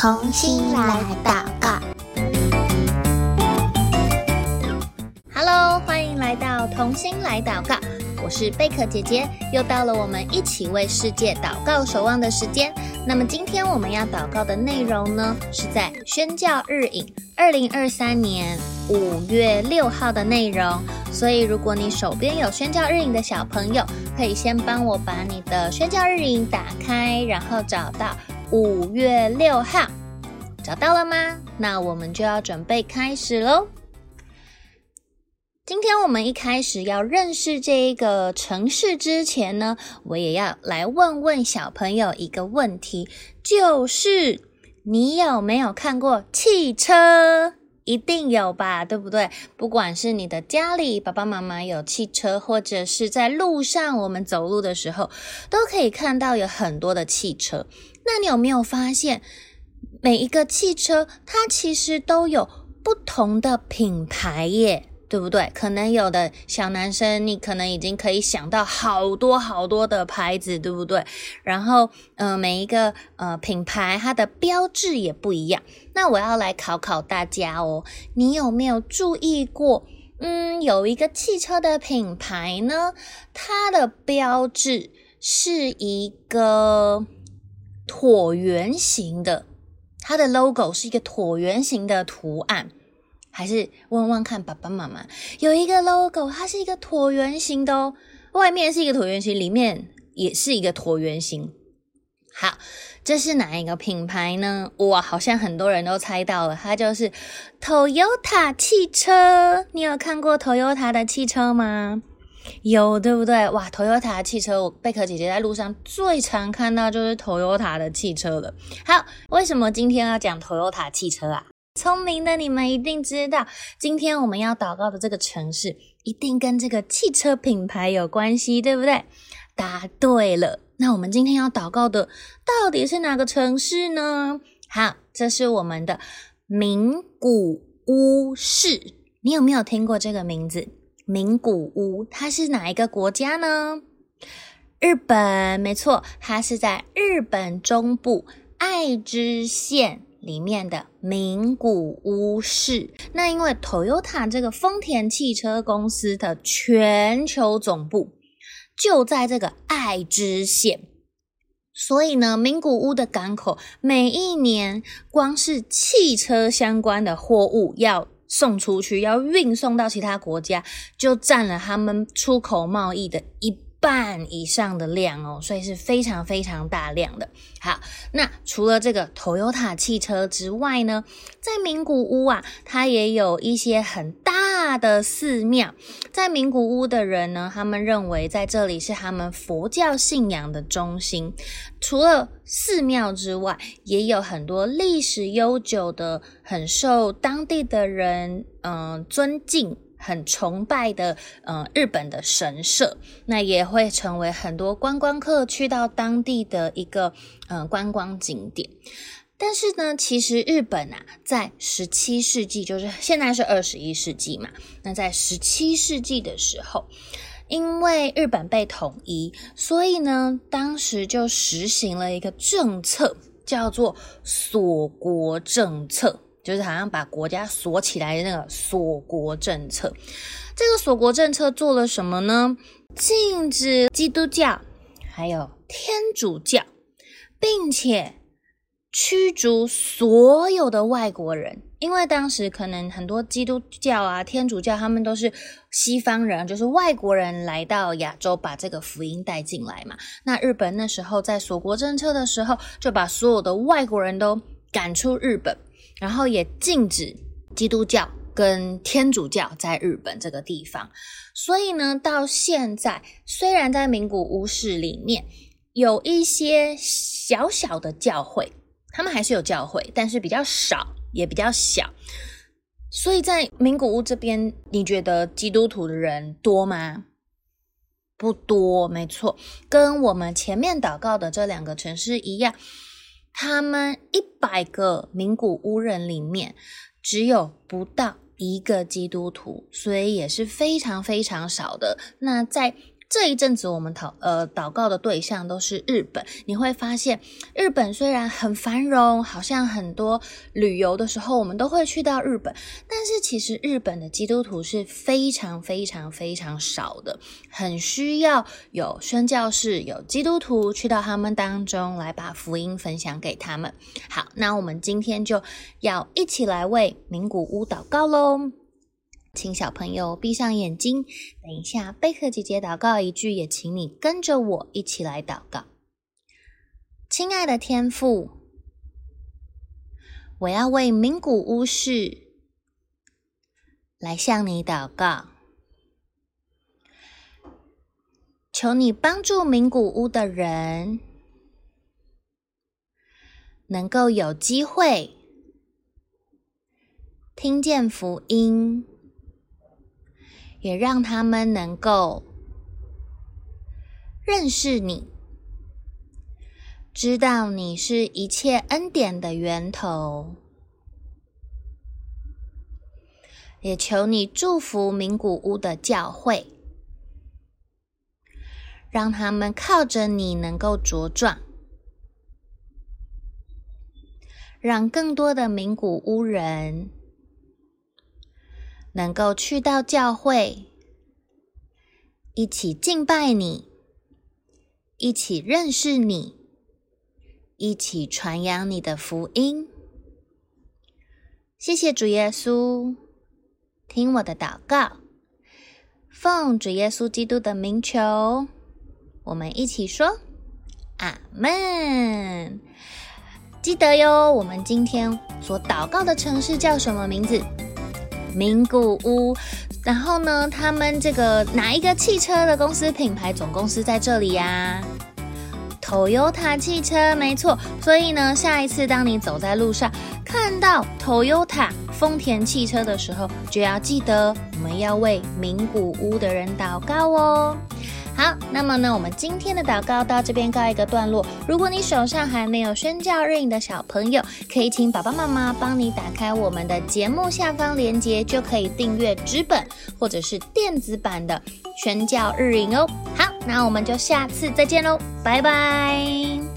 同心来祷告。Hello，欢迎来到童心来祷告。我是贝壳姐姐，又到了我们一起为世界祷告守望的时间。那么今天我们要祷告的内容呢，是在宣教日影二零二三年五月六号的内容。所以，如果你手边有宣教日影的小朋友，可以先帮我把你的宣教日影打开，然后找到五月六号，找到了吗？那我们就要准备开始喽。今天我们一开始要认识这一个城市之前呢，我也要来问问小朋友一个问题，就是你有没有看过汽车？一定有吧，对不对？不管是你的家里爸爸妈妈有汽车，或者是在路上我们走路的时候，都可以看到有很多的汽车。那你有没有发现，每一个汽车它其实都有不同的品牌耶？对不对？可能有的小男生，你可能已经可以想到好多好多的牌子，对不对？然后，嗯、呃，每一个呃品牌它的标志也不一样。那我要来考考大家哦，你有没有注意过？嗯，有一个汽车的品牌呢，它的标志是一个椭圆形的，它的 logo 是一个椭圆形的图案。还是问问看爸爸妈妈，有一个 logo，它是一个椭圆形的哦，外面是一个椭圆形，里面也是一个椭圆形。好，这是哪一个品牌呢？哇，好像很多人都猜到了，它就是 Toyota 汽车。你有看过 Toyota 的汽车吗？有，对不对？哇，Toyota 汽车，我贝壳姐姐在路上最常看到就是 Toyota 的汽车了。好，为什么今天要讲 Toyota 汽车啊？聪明的你们一定知道，今天我们要祷告的这个城市一定跟这个汽车品牌有关系，对不对？答对了。那我们今天要祷告的到底是哪个城市呢？好，这是我们的名古屋市。你有没有听过这个名字？名古屋，它是哪一个国家呢？日本，没错，它是在日本中部爱知县。里面的名古屋市，那因为 Toyota 这个丰田汽车公司的全球总部就在这个爱知县，所以呢，名古屋的港口每一年光是汽车相关的货物要送出去，要运送到其他国家，就占了他们出口贸易的一半以上的量哦，所以是非常非常大量的。好，那除了这个 Toyota 汽车之外呢，在名古屋啊，它也有一些很大的寺庙。在名古屋的人呢，他们认为在这里是他们佛教信仰的中心。除了寺庙之外，也有很多历史悠久的、很受当地的人嗯、尊敬。很崇拜的，嗯、日本的神社，那也会成为很多观光客去到当地的一个，嗯、观光景点。但是呢，其实日本啊，在十七世纪，就是现在是二十一世纪嘛，那在十七世纪的时候，因为日本被统一，所以呢，当时就实行了一个政策，叫做锁国政策。就是好像把国家锁起来的那个锁国政策。这个锁国政策做了什么呢？禁止基督教，还有天主教，并且驱逐所有的外国人。因为当时可能很多基督教啊、天主教，他们都是西方人，就是外国人来到亚洲，把这个福音带进来嘛。那日本那时候在锁国政策的时候，就把所有的外国人都赶出日本。然后也禁止基督教跟天主教在日本这个地方，所以呢，到现在虽然在名古屋市里面有一些小小的教会，他们还是有教会，但是比较少，也比较小。所以在名古屋这边，你觉得基督徒的人多吗？不多，没错，跟我们前面祷告的这两个城市一样。他们一百个名古屋人里面，只有不到一个基督徒，所以也是非常非常少的。那在这一阵子我们祷呃祷告的对象都是日本。你会发现，日本虽然很繁荣，好像很多旅游的时候我们都会去到日本，但是其实日本的基督徒是非常非常非常少的，很需要有宣教士、有基督徒去到他们当中来把福音分享给他们。好，那我们今天就要一起来为名古屋祷告喽。请小朋友闭上眼睛，等一下贝克姐姐祷告一句，也请你跟着我一起来祷告。亲爱的天父，我要为名古屋市来向你祷告，求你帮助名古屋的人能够有机会听见福音。也让他们能够认识你，知道你是一切恩典的源头。也求你祝福名古屋的教会，让他们靠着你能够茁壮，让更多的名古屋人。能够去到教会，一起敬拜你，一起认识你，一起传扬你的福音。谢谢主耶稣，听我的祷告，奉主耶稣基督的名求，我们一起说阿门。记得哟，我们今天所祷告的城市叫什么名字？名古屋，然后呢，他们这个哪一个汽车的公司品牌总公司在这里呀？Toyota 汽车，没错。所以呢，下一次当你走在路上看到 Toyota 丰田汽车的时候，就要记得我们要为名古屋的人祷告哦。好，那么呢，我们今天的祷告到这边告一个段落。如果你手上还没有宣教日影的小朋友，可以请爸爸妈妈帮你打开我们的节目下方链接，就可以订阅纸本或者是电子版的宣教日影哦。好，那我们就下次再见喽，拜拜。